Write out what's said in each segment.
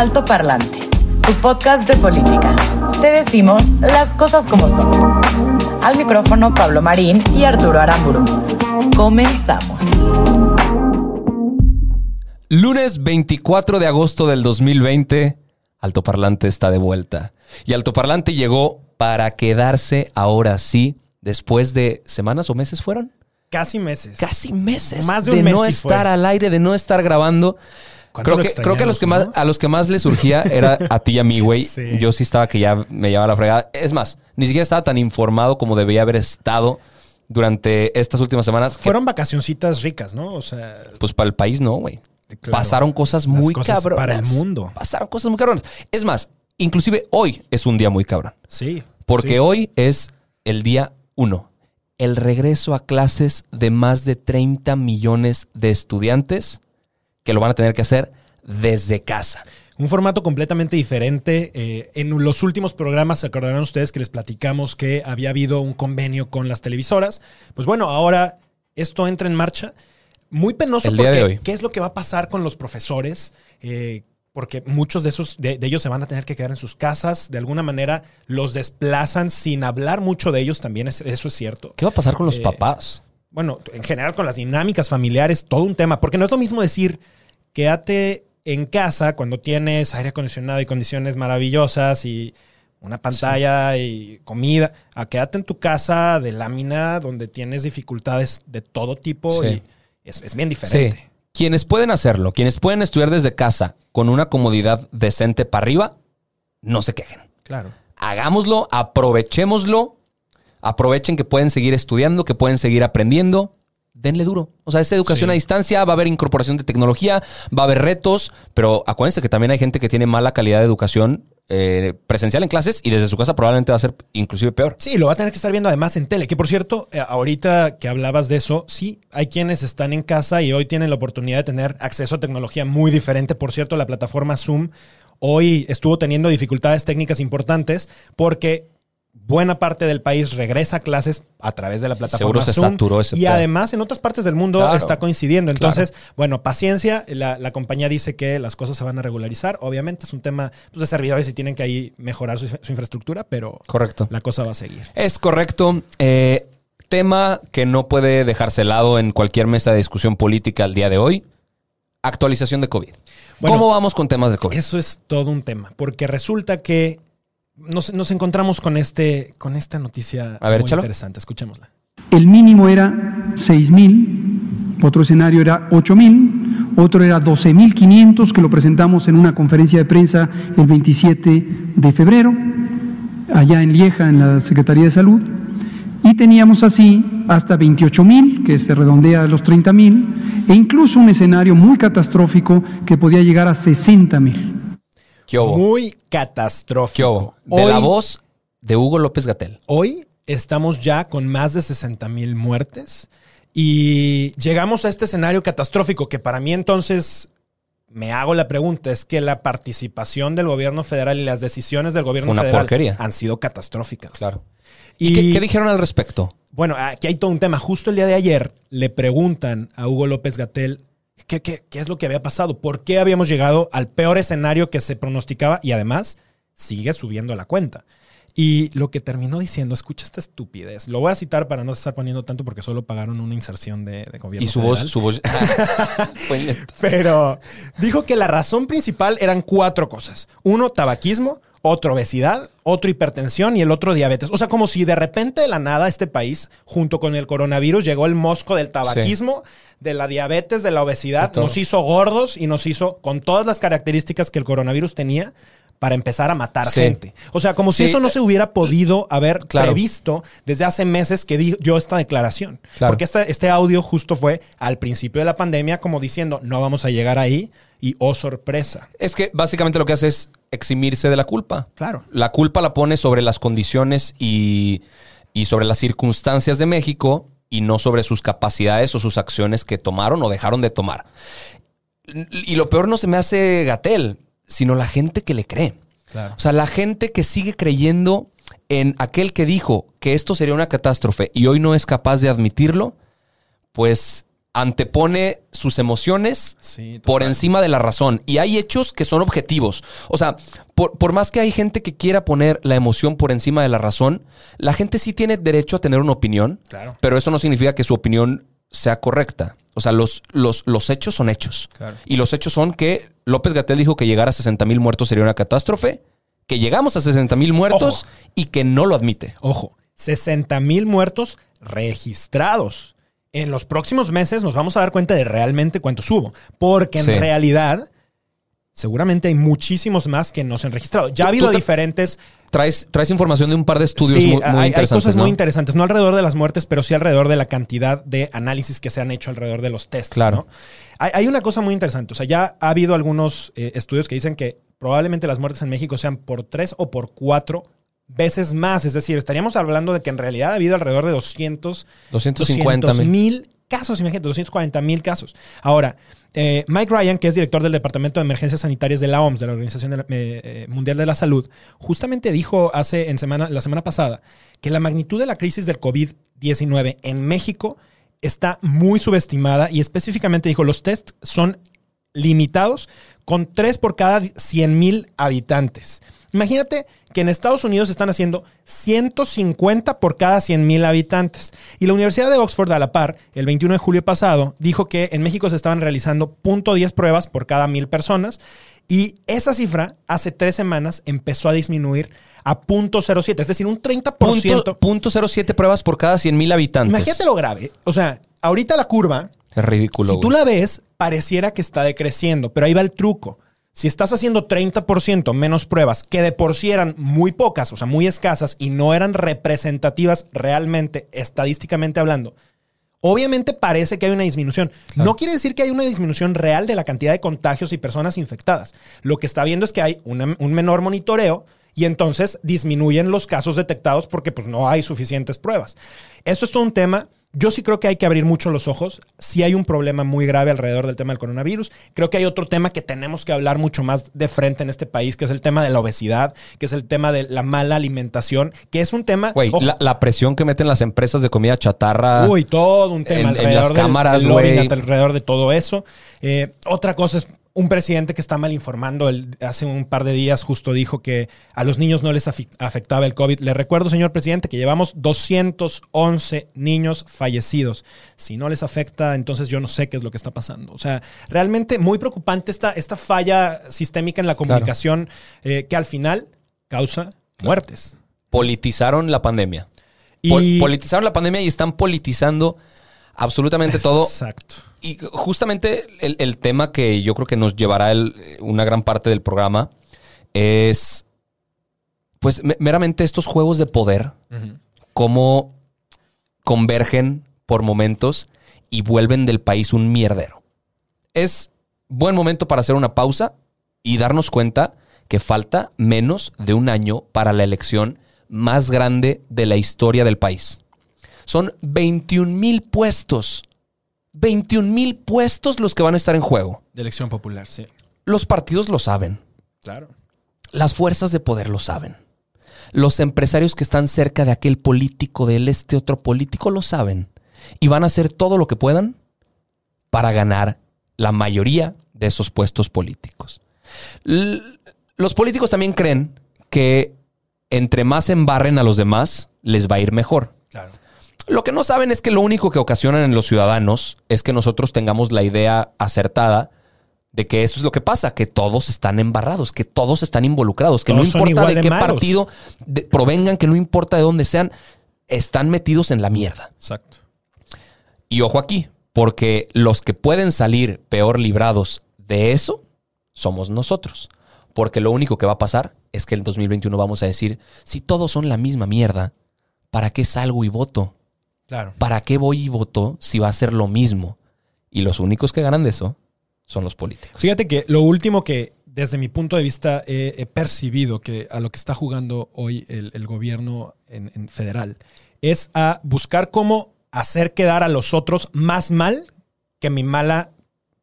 Alto Parlante, tu podcast de política. Te decimos las cosas como son. Al micrófono Pablo Marín y Arturo Aramburu. Comenzamos. Lunes 24 de agosto del 2020, Altoparlante está de vuelta. Y Altoparlante llegó para quedarse ahora sí, después de semanas o meses fueron. Casi meses. Casi meses. Más de de un mes no estar fue. al aire, de no estar grabando. ¿Cuánto Creo que, creo que a los que más, a los que más les surgía era a ti y a mí, güey. Sí. Yo sí estaba que ya me llevaba la fregada. Es más, ni siquiera estaba tan informado como debía haber estado durante estas últimas semanas. que, Fueron vacacioncitas ricas, ¿no? O sea, pues para el país no, güey. Claro. Pasaron cosas muy cosas cabronas. para el mundo. Pasaron cosas muy cabronas. Es más, inclusive hoy es un día muy cabrón. sí. Porque sí. hoy es el día uno. El regreso a clases de más de 30 millones de estudiantes que lo van a tener que hacer desde casa. Un formato completamente diferente. Eh, en los últimos programas se acordarán ustedes que les platicamos que había habido un convenio con las televisoras. Pues bueno, ahora esto entra en marcha. Muy penoso El día porque de hoy. ¿qué es lo que va a pasar con los profesores? Eh, porque muchos de esos de, de ellos se van a tener que quedar en sus casas. De alguna manera los desplazan sin hablar mucho de ellos también. es- eso es cierto. ¿Qué va a pasar con los Eh, papás? Bueno, en general con las dinámicas familiares, todo un tema, porque no es lo mismo decir, quédate en casa cuando tienes aire acondicionado y condiciones maravillosas y una pantalla y comida, a quédate en tu casa de lámina donde tienes dificultades de todo tipo Sí. y es, es bien Sí. diferente. Quienes pueden hacerlo, quienes pueden estudiar desde casa con una comodidad decente para arriba, no se quejen. Claro. hagámoslo, aprovechémoslo, aprovechen que pueden seguir estudiando, que pueden seguir aprendiendo, denle duro. O sea, es educación Sí. a distancia, va a haber incorporación de tecnología, va a haber retos, pero acuérdense que también hay gente que tiene mala calidad de educación eh, presencial en clases y desde su casa probablemente va a ser inclusive peor. Sí, lo va a tener que estar viendo además en tele. Que por cierto, eh, ahorita que hablabas de eso, sí, hay quienes están en casa y hoy tienen la oportunidad de tener acceso a tecnología muy diferente. Por cierto, la plataforma Zoom hoy estuvo teniendo dificultades técnicas importantes porque buena parte del país regresa a clases a través de la plataforma seguro se Zoom. saturó ese y además en otras partes del mundo Claro. está coincidiendo. Entonces, bueno, paciencia. La, la compañía dice que las cosas se van a regularizar. Obviamente es un tema pues, de servidores y tienen que ahí mejorar su, su infraestructura, pero Correcto. la cosa va a seguir. Es correcto. Eh, tema que no puede dejarse lado en cualquier mesa de discusión política al día de hoy. Actualización de COVID. Bueno, ¿Cómo vamos con temas de COVID? Eso es todo un tema, porque resulta que nos, nos encontramos con, este, con esta noticia A ver, muy échalo. interesante. Escuchémosla. El mínimo era 6.000, otro escenario era 8.000, otro era 12.500, que lo presentamos en una conferencia de prensa el 27 de febrero, allá en Lieja, en la Secretaría de Salud. Y teníamos así hasta 28.000, que se redondea a los 30.000, e incluso un escenario muy catastrófico que podía llegar a 60.000. ¿Qué hubo? Muy ¿Qué catastrófico. hubo? De Hoy, la voz de Hugo López Gatel. hoy estamos ya con más de 60 mil muertes y llegamos a este escenario catastrófico que para mí entonces me hago la pregunta, es que la participación del gobierno federal y las decisiones del gobierno una federal porquería. han sido catastróficas. Claro. Y, ¿Y qué, qué dijeron al respecto? Bueno, aquí hay todo un tema. Justo el día de ayer le preguntan a Hugo López Gatel qué, qué, qué es lo que había pasado, por qué habíamos llegado al peor escenario que se pronosticaba y además sigue subiendo la cuenta. Y lo que terminó diciendo, escucha esta estupidez. Lo voy a citar para no estar poniendo tanto porque solo pagaron una inserción de, de gobierno. Y su voz, su voz. Pero dijo que la razón principal eran cuatro cosas. Uno, tabaquismo. Otro, obesidad. Otro, hipertensión. Y el otro, diabetes. O sea, como si de repente de la nada este país, junto con el coronavirus, llegó el mosco del tabaquismo, de la diabetes, de la obesidad. Nos hizo gordos y nos hizo con todas las características que el coronavirus tenía para empezar a matar Sí. gente. O sea, como si eso no se hubiera podido haber Claro. previsto desde hace meses que di yo esta declaración. Claro. Porque este, este audio justo fue al principio de la pandemia como diciendo, no vamos a llegar ahí y oh sorpresa. Es que básicamente lo que hace es eximirse de la culpa. Claro. La culpa la pone sobre las condiciones y, y sobre las circunstancias de México y no sobre sus capacidades o sus acciones que tomaron o dejaron de tomar. Y lo peor no se me hace Gatel, sino la gente que le cree. Claro. O sea, la gente que sigue creyendo en aquel que dijo que esto sería una catástrofe y hoy no es capaz de admitirlo, pues antepone sus emociones Sí, por encima de la razón. Y hay hechos que son objetivos. O sea, por, por más que hay gente que quiera poner la emoción por encima de la razón, la gente sí tiene derecho a tener una opinión, Claro. pero eso no significa que su opinión sea correcta. O sea, los, los, los hechos son hechos. Claro. Y los hechos son que López Gatel dijo que llegar a 60 mil muertos sería una catástrofe, que llegamos a 60 mil muertos Ojo. y que no lo admite. Ojo, 60 mil muertos registrados. En los próximos meses nos vamos a dar cuenta de realmente cuántos hubo. Porque en realidad, seguramente hay muchísimos más que no se han registrado. Ya ha habido diferentes. Traes, traes información de un par de estudios sí, muy, muy hay, hay interesantes. cosas ¿no? muy interesantes. No alrededor de las muertes, pero sí alrededor de la cantidad de análisis que se han hecho alrededor de los tests. Claro. ¿no? Hay, hay una cosa muy interesante. O sea, ya ha habido algunos eh, estudios que dicen que probablemente las muertes en México sean por tres o por cuatro veces más. Es decir, estaríamos hablando de que en realidad ha habido alrededor de 200 250 mil. mil casos, imagínate, 240 mil casos. Ahora, eh, Mike Ryan, que es director del Departamento de Emergencias Sanitarias de la OMS, de la Organización de la- eh, Mundial de la Salud, justamente dijo hace en semana, la semana pasada que la magnitud de la crisis del COVID-19 en México está muy subestimada y específicamente dijo, los tests son limitados con 3 por cada 100 mil habitantes. Imagínate que en Estados Unidos están haciendo 150 por cada 100 mil habitantes. Y la Universidad de Oxford, a la par, el 21 de julio pasado, dijo que en México se estaban realizando 0.10 pruebas por cada mil personas. Y esa cifra, hace tres semanas, empezó a disminuir a 0.07, es decir, un 30%. Punto, punto 07 pruebas por cada 100 mil habitantes. Imagínate lo grave. O sea, ahorita la curva, Es ridículo. si tú güey. la ves, pareciera que está decreciendo, pero ahí va el truco. Si estás haciendo 30% menos pruebas, que de por sí eran muy pocas, o sea, muy escasas y no eran representativas realmente, estadísticamente hablando, obviamente parece que hay una disminución. No quiere decir que hay una disminución real de la cantidad de contagios y personas infectadas. Lo que está viendo es que hay una- un menor monitoreo y entonces disminuyen los casos detectados porque pues no hay suficientes pruebas. Esto es todo un tema. Yo sí creo que hay que abrir mucho los ojos. Sí hay un problema muy grave alrededor del tema del coronavirus. Creo que hay otro tema que tenemos que hablar mucho más de frente en este país, que es el tema de la obesidad, que es el tema de la mala alimentación, que es un tema... Güey, la, la presión que meten las empresas de comida chatarra. Uy, todo un tema en- en alrededor las del- cámaras, del lobbying, güey. alrededor de todo eso. Eh, otra cosa es un presidente que está mal informando. El- hace un par de días justo dijo que a los niños no les afectaba el COVID. Le recuerdo, señor presidente, que llevamos 211 niños fallecidos. Si no les afecta, entonces yo no sé qué es lo que está pasando. O sea, realmente muy preocupante esta, esta falla sistémica en la comunicación eh, que al final causa muertes. Politizaron la pandemia. Y- Pol- politizaron la pandemia y están politizando absolutamente todo. Exacto. Y justamente el, el tema que yo creo que nos llevará el- una gran parte del programa es, pues, me- meramente estos juegos de poder, cómo convergen por momentos y vuelven del país un mierdero. Es buen momento para hacer una pausa y darnos cuenta que falta menos de un año para la elección más grande de la historia del país. Son 21 mil puestos. 21 mil puestos los que van a estar en juego. De elección popular, sí. Los partidos lo saben. Claro. Las fuerzas de poder lo saben. Los empresarios que están cerca de aquel político, de este otro político, lo saben. Y van a hacer todo lo que puedan para ganar la mayoría de esos puestos políticos. L- los políticos también creen que entre más embarren a los demás, les va a ir mejor. Claro. Lo que no saben es que lo único que ocasionan en los ciudadanos es que nosotros tengamos la idea acertada de que eso es lo que pasa, que todos están embarrados, que todos están involucrados, que Todos no importa de, de qué malos. partido de- provengan, que no importa de dónde sean, están metidos en la mierda. Exacto. Y ojo aquí, porque los que pueden salir peor librados de eso somos nosotros. Porque lo único que va a pasar es que en el 2021 vamos a decir, si todos son la misma mierda, ¿para qué salgo y voto? Claro. ¿Para qué voy y voto si va a ser lo mismo? Y los únicos que ganan de eso son los políticos. Fíjate que lo último que desde mi punto de vista he, he percibido que a lo que está jugando hoy el, el gobierno en, en federal es a buscar cómo hacer quedar a los otros más mal que mi mala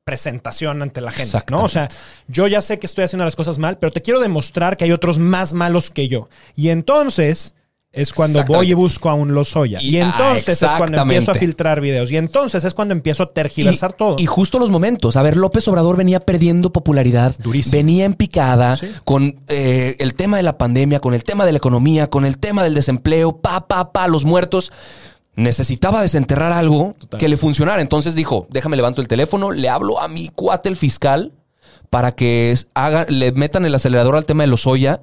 presentación ante la gente, ¿no? O sea, yo ya sé que estoy haciendo las cosas mal, pero te quiero demostrar que hay otros más malos que yo. Y entonces es cuando voy y busco a un Lozoya. Y, Y- ah, entonces es cuando empiezo a filtrar videos. Y entonces es cuando empiezo a tergiversar todo. Y justo los momentos. A ver, López Obrador venía perdiendo popularidad. Durísimo. Venía en picada Sí. con eh, el tema de la pandemia, con el tema de la economía, con el tema del desempleo, pa, pa, pa, los muertos. Necesitaba desenterrar algo que le funcionara. Entonces dijo, déjame levanto el teléfono, le hablo a mi cuate, el fiscal, para que haga, le metan el acelerador al tema de los Oya,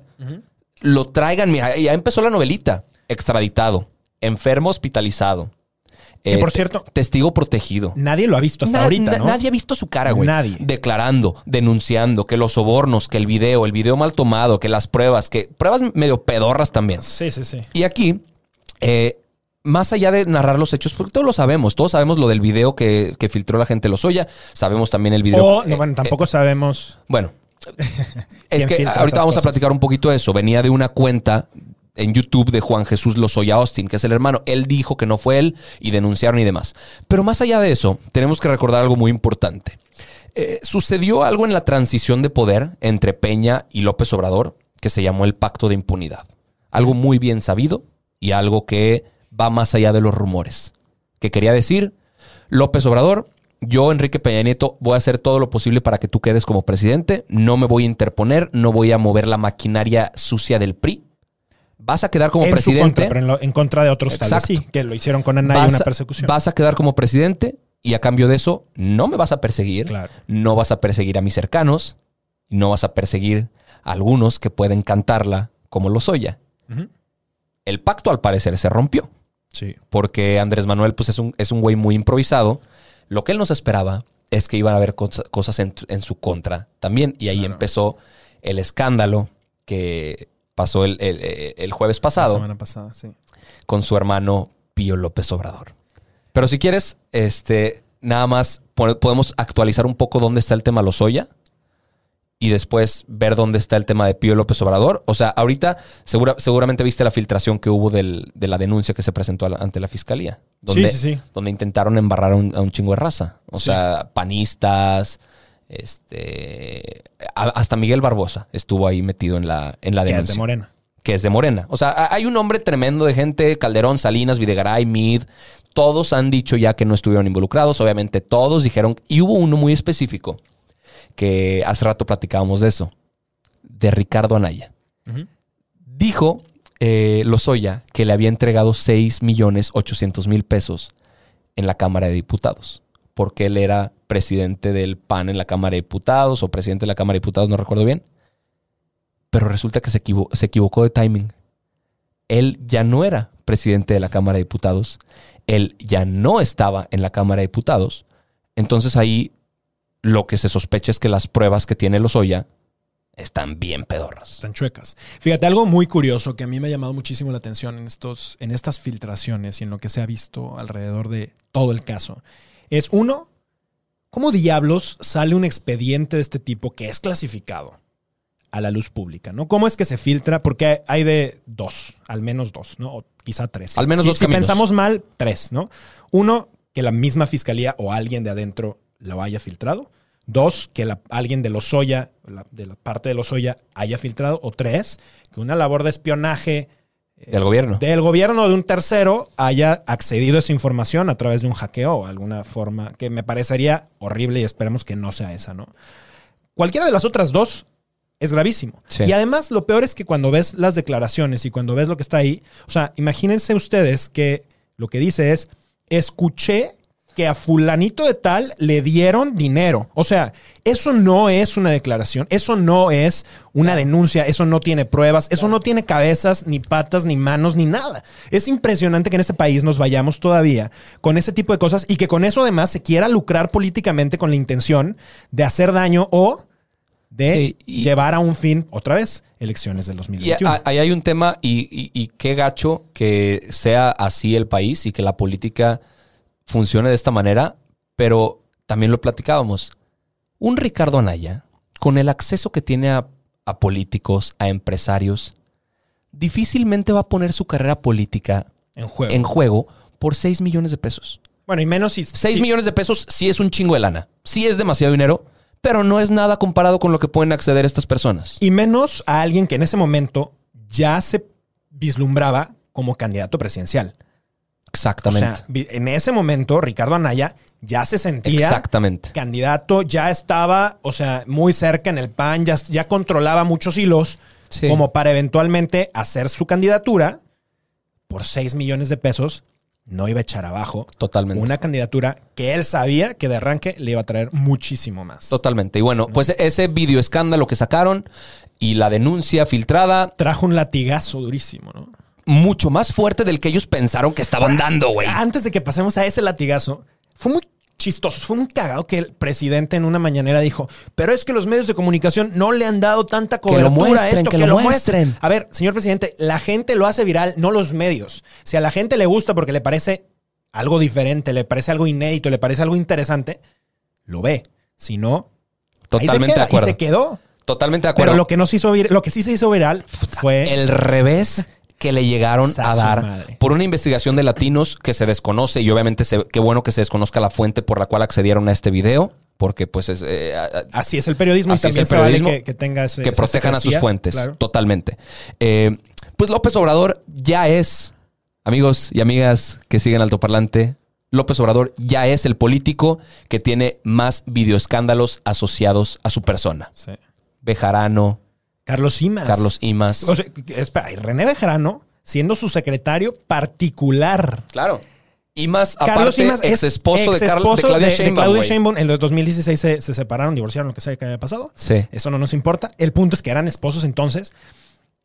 lo traigan. Mira, ya empezó la novelita. Extraditado, enfermo hospitalizado. Que, por te- cierto, testigo protegido. Nadie lo ha visto hasta Na- ahorita, na- ¿no? Nadie ha visto su cara, güey. Nadie. Declarando, denunciando que los sobornos, que el video, el video mal tomado, que las pruebas, que pruebas medio pedorras también. Sí, sí, sí. Y aquí, eh, más allá de narrar los hechos, porque todos lo sabemos, todos sabemos lo del video que, que filtró la gente Lozoya, sabemos también el video. O, no, eh, bueno, tampoco sabemos. bueno, es ¿Quién que ahorita vamos a platicar un poquito de eso. Venía de una cuenta en YouTube de Juan Jesús Lozoya Austin, que es el hermano. Él dijo que no fue él y denunciaron y demás. Pero más allá de eso, tenemos que recordar algo muy importante. Eh, sucedió algo en la transición de poder entre Peña y López Obrador que se llamó el pacto de impunidad. Algo muy bien sabido y algo que va más allá de los rumores. Que quería decir, López Obrador, yo, Enrique Peña Nieto, voy a hacer todo lo posible para que tú quedes como presidente. No me voy a interponer, no voy a mover la maquinaria sucia del PRI. Vas a quedar como en su presidente. contra, pero en, lo- en contra de otros tal vez Exacto. sí, que lo hicieron con Anaya vas, una a- persecución. vas a quedar como presidente y a cambio de eso no me vas a perseguir. Claro. No vas a perseguir a mis cercanos. No vas a perseguir a algunos que pueden cantarla como lo soya. Ujú. El pacto al parecer se rompió Sí. porque Andrés Manuel pues, es un, es un güey muy improvisado. Lo que él nos esperaba es que iban a haber cos- cosas en, en su contra también. Y ahí Claro. empezó el escándalo que pasó el, el- el jueves La pasado semana pasada, sí. con su hermano Pío López Obrador. Pero si quieres, este, nada más po- podemos actualizar un poco dónde está el tema Lozoya y después ver dónde está el tema de Pío López Obrador. O sea, ahorita segura- seguramente viste la filtración que hubo del- de la denuncia que se presentó la- ante la fiscalía. Donde, sí, sí, sí. donde intentaron embarrar a un, a un chingo de raza. O sea, panistas, este, a- hasta Miguel Barbosa estuvo ahí metido en la, en la Que es denuncia de Morena. que es de Morena. O sea, a- hay un nombre tremendo de gente, Calderón, Salinas, Videgaray, Mid, todos han dicho ya que no estuvieron involucrados, obviamente todos dijeron, y hubo uno muy específico, que hace rato platicábamos de eso, de Ricardo Anaya. Dijo eh, Lozoya que le había entregado 6 millones 800 mil pesos en la Cámara de Diputados, porque él era presidente del PAN en la Cámara de Diputados o presidente de la Cámara de Diputados, no recuerdo bien. Pero resulta que se, equivo- se equivocó de timing. Él ya no era presidente de la Cámara de Diputados. Él ya no estaba en la Cámara de Diputados. Entonces ahí lo que se sospecha es que las pruebas que tiene Lozoya están bien pedorras. Están chuecas. Fíjate, algo muy curioso que a mí me ha llamado muchísimo la atención en, estos, en estas filtraciones y en lo que se ha visto alrededor de todo el caso. Es uno, ¿cómo diablos sale un expediente de este tipo que es clasificado a la luz pública? ¿no? ¿Cómo es que se filtra? Porque hay de dos, al menos dos, ¿no? O quizá tres. Al menos Si- dos Si caminos. pensamos mal, tres, ¿no? Uno, que la misma fiscalía o alguien de adentro lo haya filtrado. Dos, que la- alguien de Lozoya, la- de la parte de Lozoya, haya filtrado. O tres, que una labor de espionaje Del gobierno. del gobierno de un tercero haya accedido a esa información a través de un hackeo o alguna forma que me parecería horrible y esperemos que no sea esa, ¿no? Cualquiera de las otras dos es gravísimo. Sí. Y además lo peor es que cuando ves las declaraciones y cuando ves lo que está ahí, o sea, imagínense ustedes que lo que dice es, escuché que a fulanito de tal le dieron dinero. O sea, eso no es una declaración, eso no es una denuncia, eso no tiene pruebas, eso no tiene cabezas, ni patas, ni manos, ni nada. Es impresionante que en este país nos vayamos todavía con ese tipo de cosas y que con eso además se quiera lucrar políticamente con la intención de hacer daño o de Sí, y- llevar a un fin, otra vez, elecciones del Y 2021. a- ahí hay un tema y, y- y qué gacho que sea así el país y que la política funcione de esta manera, pero también lo platicábamos. Un Ricardo Anaya, con el acceso que tiene a, a políticos, a empresarios, difícilmente va a poner su carrera política en juego. en juego por 6 millones de pesos. bueno, y menos si... 6 si- millones de pesos sí es un chingo de lana, sí es demasiado dinero, pero no es nada comparado con lo que pueden acceder estas personas. Y menos a alguien que en ese momento ya se vislumbraba como candidato presidencial. O Exactamente. sea, vi- en ese momento Ricardo Anaya ya se sentía Exactamente. candidato, ya estaba, o sea, muy cerca en el PAN, ya, ya controlaba muchos hilos Sí. como para eventualmente hacer su candidatura por 6 millones de pesos. No iba a echar abajo Totalmente. una candidatura que él sabía que de arranque le iba a traer muchísimo más. Totalmente. Y bueno, pues ese video escándalo que sacaron y la denuncia filtrada, Trajo un latigazo durísimo, ¿no? Mucho más fuerte del que ellos pensaron que estaban dando, güey. Antes de que pasemos a ese latigazo, fue muy chistoso, fue muy cagado que el presidente en una mañanera dijo, pero es que los medios de comunicación no le han dado tanta Que lo cobertura a muestren, esto, que lo muestren. A ver, señor presidente, la gente lo hace viral, no los medios. Si a la gente le gusta porque le parece algo diferente, le parece algo inédito, le parece algo interesante, lo ve. Si no, ahí se Totalmente queda, de acuerdo. Y se quedó. Totalmente de acuerdo. Pero lo que, no se hizo vir- lo que sí se hizo viral fue... el revés que le llegaron a dar madre. por una investigación de latinos que se desconoce y obviamente se- qué bueno que se desconozca la fuente por la cual accedieron a este video porque pues es eh, Así es el periodismo y es también el se vale periodismo, que, que tenga ese- que protejan a sus fuentes. claro. Totalmente. Eh, pues López Obrador ya es, amigos y amigas que siguen altoparlante, López Obrador ya es el político que tiene más videoescándalos asociados a su persona. Sí. Bejarano, Carlos Simas. Carlos Imas. O sea, espera, y René Bejarano, siendo su secretario particular. claro. Imas, Carlos aparte, Simas ex esposo de, Claudia de- de Sheinbaum. Claudia. Sheinbaum. En el 2016 se, se separaron, divorciaron, lo que sea que haya pasado. Sí. Eso no nos importa. El punto es que eran esposos entonces.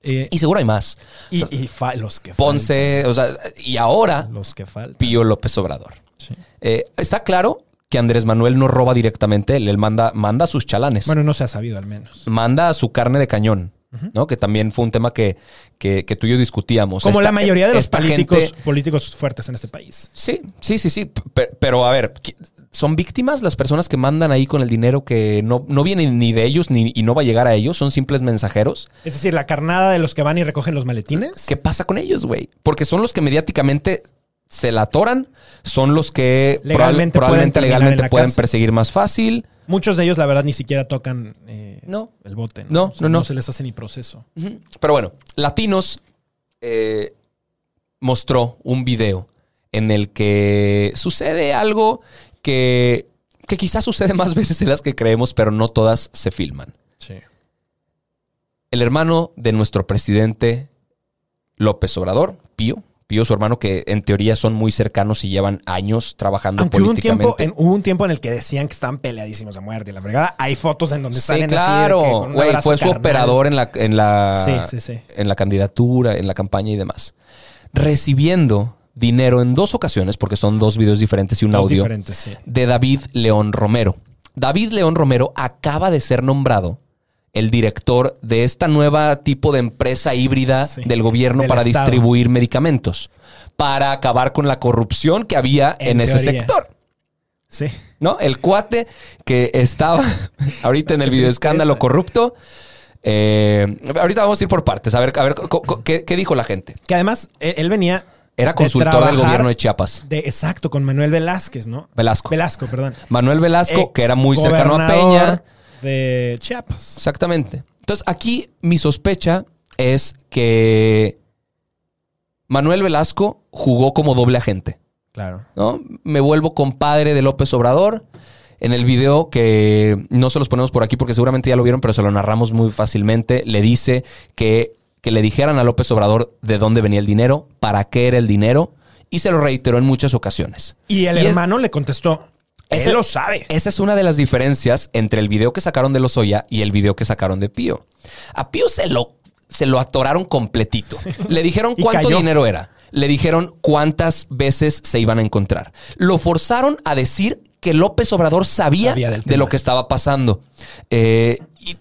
Eh, Y seguro hay más. y y fa- los que Ponce, o sea, y ahora. Los que faltan. Pío López Obrador. Sí. Eh, está claro que Andrés Manuel no roba directamente, él, él manda, manda sus chalanes. Bueno, no se ha sabido al menos. manda su carne de cañón, ¿no? Que también fue un tema que, que, que tú y yo discutíamos. Como Esta- la mayoría de los políticos, gente- políticos fuertes en este país. sí, sí, sí, sí. Pe- Pero, a ver, ¿qui- ¿son víctimas las personas que mandan ahí con el dinero que no, no viene ni de ellos ni, y no va a llegar a ellos? ¿Son simples mensajeros? Es decir, la carnada de los que van y recogen los maletines. ¿Qué pasa con ellos, güey? Porque son los que mediáticamente se la atoran, son los que Legalmente probable- probablemente pueden legalmente pueden cárcel. perseguir más fácil. Muchos de ellos, la verdad, ni siquiera tocan eh, No. el bote. No, O sea, no, no. se les hace ni proceso. Pero bueno, Latinos eh, mostró un video en el que sucede algo que, que quizás sucede más veces de las que creemos, pero no todas se filman. Sí. El hermano de nuestro presidente López Obrador, Pío, Pío, su hermano, que en teoría son muy cercanos y llevan años trabajando Aunque hubo un, tiempo, políticamente. en, hubo un tiempo en el que decían que estaban peleadísimos a muerte la fregada. Hay fotos en donde Sí, salen claro. así. un Güey, fue su carnal. operador en la, en la, Sí, sí, sí. en la candidatura, en la campaña y demás. Recibiendo dinero en dos ocasiones, porque son dos videos diferentes y un Dos audio, diferentes, de David León Romero. David León Romero acaba de ser nombrado el director de esta nueva tipo de empresa híbrida Sí, del gobierno del para Estado. distribuir medicamentos, para acabar con la corrupción que había en, En ese sector. Sí. ¿no? El cuate que estaba ahorita en el video escándalo corrupto. Eh, ahorita vamos a ir por partes. A ver, a ver ¿qué, qué dijo la gente. Que además, él, venía. Era de consultor del gobierno de Chiapas. de- exacto, con Manuel Velázquez, ¿no? Velasco. Velasco, perdón. Manuel Velasco, que era muy cercano a Peña. De Chiapas. Exactamente. Entonces, aquí mi sospecha es que Manuel Velasco jugó como doble agente. Claro. ¿no? Me vuelvo compadre de López Obrador. En el video que no se los ponemos por aquí porque seguramente ya lo vieron, pero se lo narramos muy fácilmente, le dice que, que le dijeran a López Obrador de dónde venía el dinero, para qué era el dinero, y se lo reiteró en muchas ocasiones. Y el Y es- hermano le contestó. Ese- Él lo sabe. Esa es una de las diferencias entre el video que sacaron de Lozoya y el video que sacaron de Pío. A Pío se lo, se lo atoraron completito. Le dijeron cuánto cayó. dinero era. le dijeron cuántas veces se iban a encontrar. Lo forzaron a decir que López Obrador sabía, de lo que estaba pasando. Eh, y,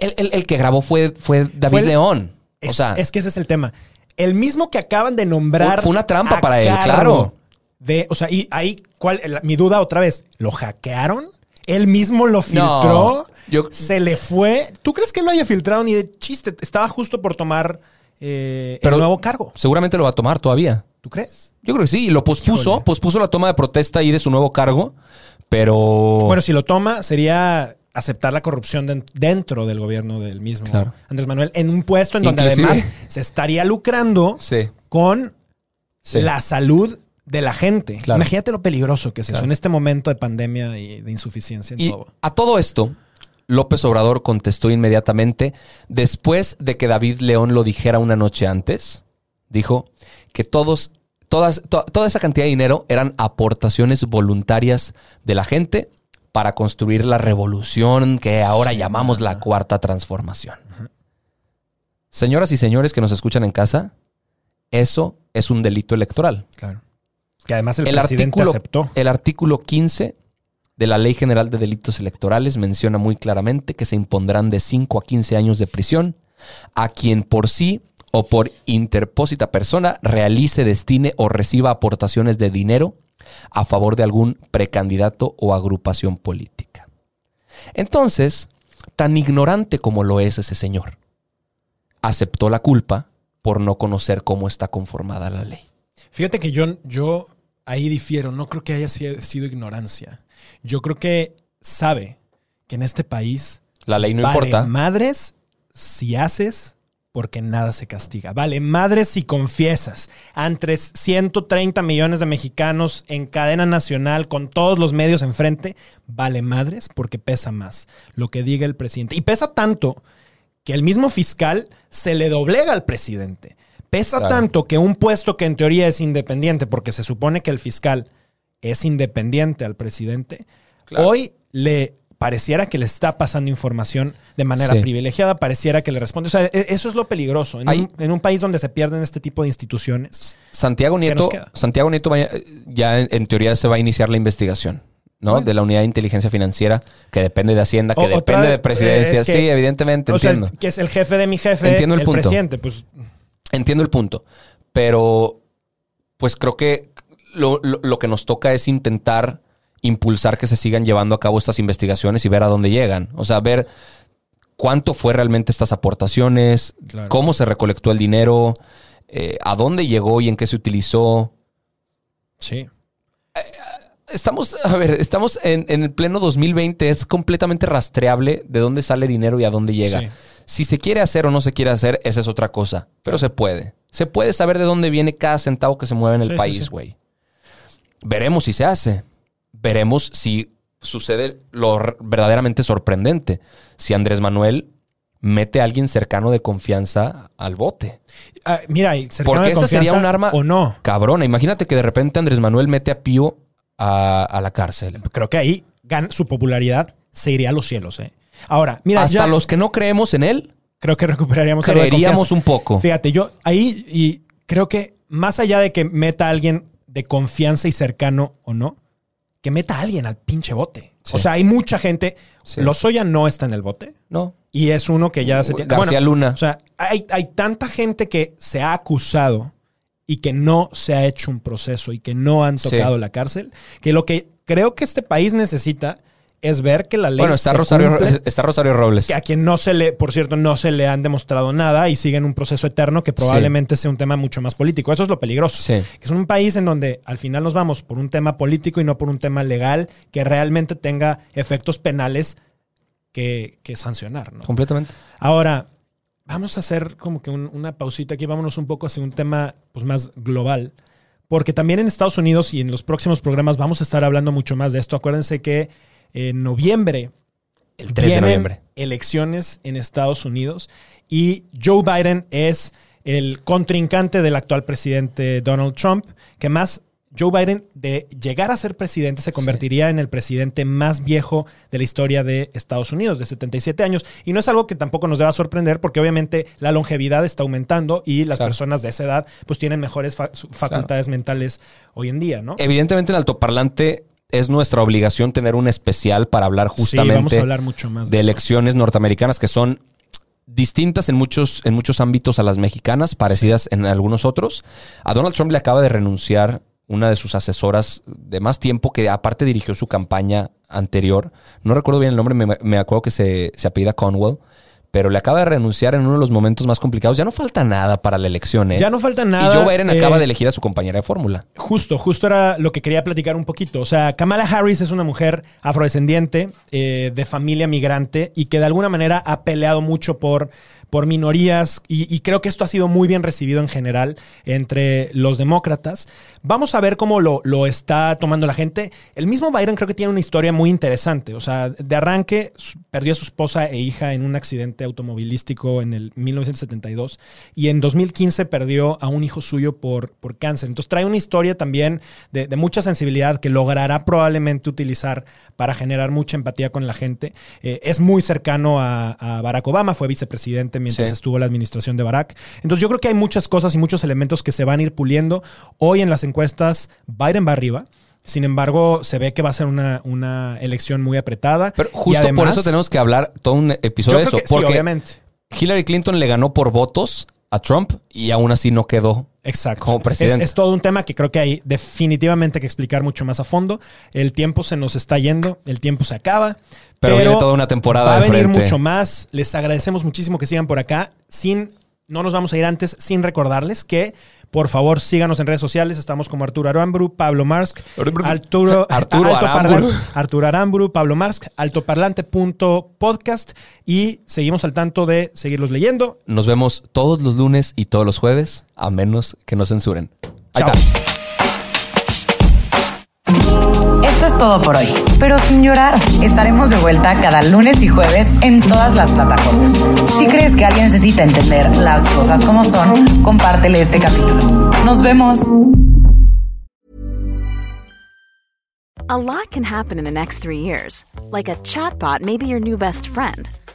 el, el- el que grabó fue, fue David Fue el- León. Es, o sea, es que ese es el tema. El mismo que acaban de nombrar. Fue- una trampa para él, claro. De, o sea, y ahí, ¿cuál? la- mi duda otra vez, ¿lo hackearon? ¿Él mismo lo filtró? yo- ¿Se le fue? ¿Tú crees que lo haya filtrado ni de chiste? Estaba justo por tomar eh, Pero- el nuevo cargo. seguramente lo va a tomar todavía. ¿Tú crees? Yo creo que sí. Y lo pospuso, Híjole. pospuso la toma de protesta ahí de su nuevo cargo. Pero. Bueno, si lo toma, sería aceptar la corrupción den- dentro del gobierno del mismo Claro. Andrés Manuel en un puesto en donde Inclusive- además se estaría lucrando sí. con sí. la salud de la gente. Claro. Imagínate lo peligroso que es eso Claro. en este momento de pandemia y de insuficiencia en Y todo. a todo esto, López Obrador contestó inmediatamente, después de que David León lo dijera una noche antes, dijo que todos, todas, to- toda esa cantidad de dinero eran aportaciones voluntarias de la gente para construir la revolución que ahora llamamos la cuarta transformación. Señoras y señores que nos escuchan en casa, eso es un delito electoral. Claro. Que además el, El presidente artículo, aceptó. el artículo 15 de la Ley General de Delitos Electorales menciona muy claramente que se impondrán de 5 a 15 años de prisión a quien por sí o por interpósita persona realice, destine o reciba aportaciones de dinero a favor de algún precandidato o agrupación política. Entonces, tan ignorante como lo es ese señor, aceptó la culpa por no conocer cómo está conformada la ley. Fíjate que yo, yo ahí difiero. No creo que haya si- sido ignorancia. Yo creo que sabe que en este país La ley no vale importa. madres si haces porque nada se castiga. Vale madres si confiesas. Entre 130 millones de mexicanos en cadena nacional con todos los medios enfrente, vale madres porque pesa más lo que diga el presidente. Y pesa tanto que el mismo fiscal se le doblega al presidente. Pesa Claro. tanto que un puesto que en teoría es independiente, porque se supone que el fiscal es independiente al presidente, Claro. hoy le pareciera que le está pasando información de manera Sí. privilegiada, pareciera que le responde. O sea, e- eso es lo peligroso. En, Hay- un, en un país donde se pierden este tipo de instituciones. Santiago Nieto? Santiago Nieto ya en, en teoría se va a iniciar la investigación, ¿no? Bueno. De la unidad de inteligencia financiera que depende de Hacienda, que O- depende de presidencia. es que- sí, evidentemente, O entiendo. que es el jefe de mi jefe, Entiendo el el, punto. presidente. Pues Entiendo el punto. Pero, pues creo que lo, lo- lo que nos toca es intentar impulsar que se sigan llevando a cabo estas investigaciones y ver a dónde llegan. O sea, ver cuánto fue realmente estas aportaciones, Claro. cómo se recolectó el dinero, eh, a dónde llegó y en qué se utilizó. sí. Estamos, a ver, estamos en, en el pleno 2020, es completamente rastreable de dónde sale dinero y a dónde llega. Sí. Si se quiere hacer o no se quiere hacer, esa es otra cosa, pero se puede. Se puede saber de dónde viene cada centavo que se mueve en el Sí, país, sí. güey. Veremos si se hace. Veremos si sucede lo verdaderamente sorprendente. Si Andrés Manuel mete a alguien cercano de confianza al bote. Ah, mira, cercano Porque de esa sería un arma o no. cabrona. Imagínate que de repente Andrés Manuel mete a Pío a, a la cárcel. Creo que ahí su popularidad se iría a los cielos. ¿eh? Ahora, mira, Hasta ya los que no creemos en él, creo que recuperaríamos algo de creeríamos un poco. Fíjate, yo ahí y creo que más allá de que meta a alguien de confianza y cercano o no, que meta a alguien al pinche bote. Sí. O sea, hay mucha gente. Sí. Lozoya no está en el bote No. y es uno que ya se tiene. García Luna. O sea, hay, hay tanta gente que se ha acusado y que no se ha hecho un proceso y que no han Sí. tocado la cárcel, que lo que creo que este país necesita es ver que la ley Bueno, está se Rosario, cumple, está Rosario Robles. que a quien no se le, por cierto, no se le han demostrado nada y siguen un proceso eterno que probablemente sea un tema mucho más político. Eso es lo peligroso. Sí. Que es un país en donde al final nos vamos por un tema político y no por un tema legal que realmente tenga efectos penales que, que sancionar. ¿no? Completamente. Ahora, vamos a hacer como que un- una pausita aquí, vámonos un poco hacia un tema pues, más global, porque también en Estados Unidos y en los próximos programas vamos a estar hablando mucho más de esto. Acuérdense que en noviembre El 3 de noviembre. elecciones en Estados Unidos y Joe Biden es el contrincante del actual presidente Donald Trump, que más Joe Biden, de llegar a ser presidente, se convertiría en el presidente más viejo de la historia de Estados Unidos, de 77 años. Y no es algo que tampoco nos deba sorprender, porque obviamente la longevidad está aumentando y las Claro. personas de esa edad pues tienen mejores fa- facultades mentales hoy en día, ¿no? Evidentemente en altoparlante es nuestra obligación tener un especial para hablar justamente sí, vamos a hablar mucho más de elecciones norteamericanas que son distintas en muchos, en muchos ámbitos a las mexicanas, parecidas en algunos otros. A Donald Trump le acaba de renunciar una de sus asesoras de más tiempo, que aparte dirigió su campaña anterior. No recuerdo bien el nombre, me, me acuerdo que se, se apellida Conwell, pero le acaba de renunciar en uno de los momentos más complicados. Ya no falta nada para la elección, ¿eh? Ya no falta nada. Y Joe Biden eh, acaba de elegir a su compañera de fórmula. Justo, justo era lo que quería platicar un poquito. O sea, Kamala Harris es una mujer afrodescendiente, eh, de familia migrante y que de alguna manera ha peleado mucho por, por minorías y, creo que esto ha sido muy bien recibido en general entre los demócratas. Vamos a ver cómo lo, lo está tomando la gente. El mismo Biden creo que tiene una historia muy interesante. O sea, de arranque perdió a su esposa e hija en un accidente automovilístico en el 1972 y en 2015 perdió a un hijo suyo por, por cáncer. Entonces trae una historia también de, mucha sensibilidad que logrará probablemente utilizar para generar mucha empatía con la gente. Eh, es muy cercano a Barack Obama, fue vicepresidente mientras Sí. estuvo la administración de Barack. Entonces yo creo que hay muchas cosas y muchos elementos que se van a ir puliendo. Hoy en las encuestas Biden va arriba. Sin embargo, se ve que va a ser una, una elección muy apretada. Pero justo por eso tenemos que hablar todo un episodio de eso. que sí, porque obviamente. Hillary Clinton le ganó por votos a Trump y aún así no quedó. Exacto. como presidente. Es, es todo un tema que creo que hay definitivamente que explicar mucho más a fondo. El tiempo se nos está yendo, el tiempo se acaba. Pero viene toda una temporada Va a venir frente. mucho más. Les agradecemos muchísimo que sigan por acá. Sin, no nos vamos a ir antes sin recordarles que por favor síganos en redes sociales. Estamos como Arturo Aramburu, Pablo Marsk, Arturo, Arturo Aramburu. Arturo Aramburu, Pablo Marsk, altoparlante.podcast y seguimos al tanto de seguirlos leyendo. Nos vemos todos los lunes y todos los jueves, a menos que nos censuren. Ahí Chao. está. Todo por hoy, pero sin llorar. Estaremos de vuelta cada lunes y jueves en todas las plataformas. Si crees que alguien necesita entender las cosas como son, compártele este capítulo. Nos vemos. A lot can happen in the next three years. Like a chatbot may be your new best friend.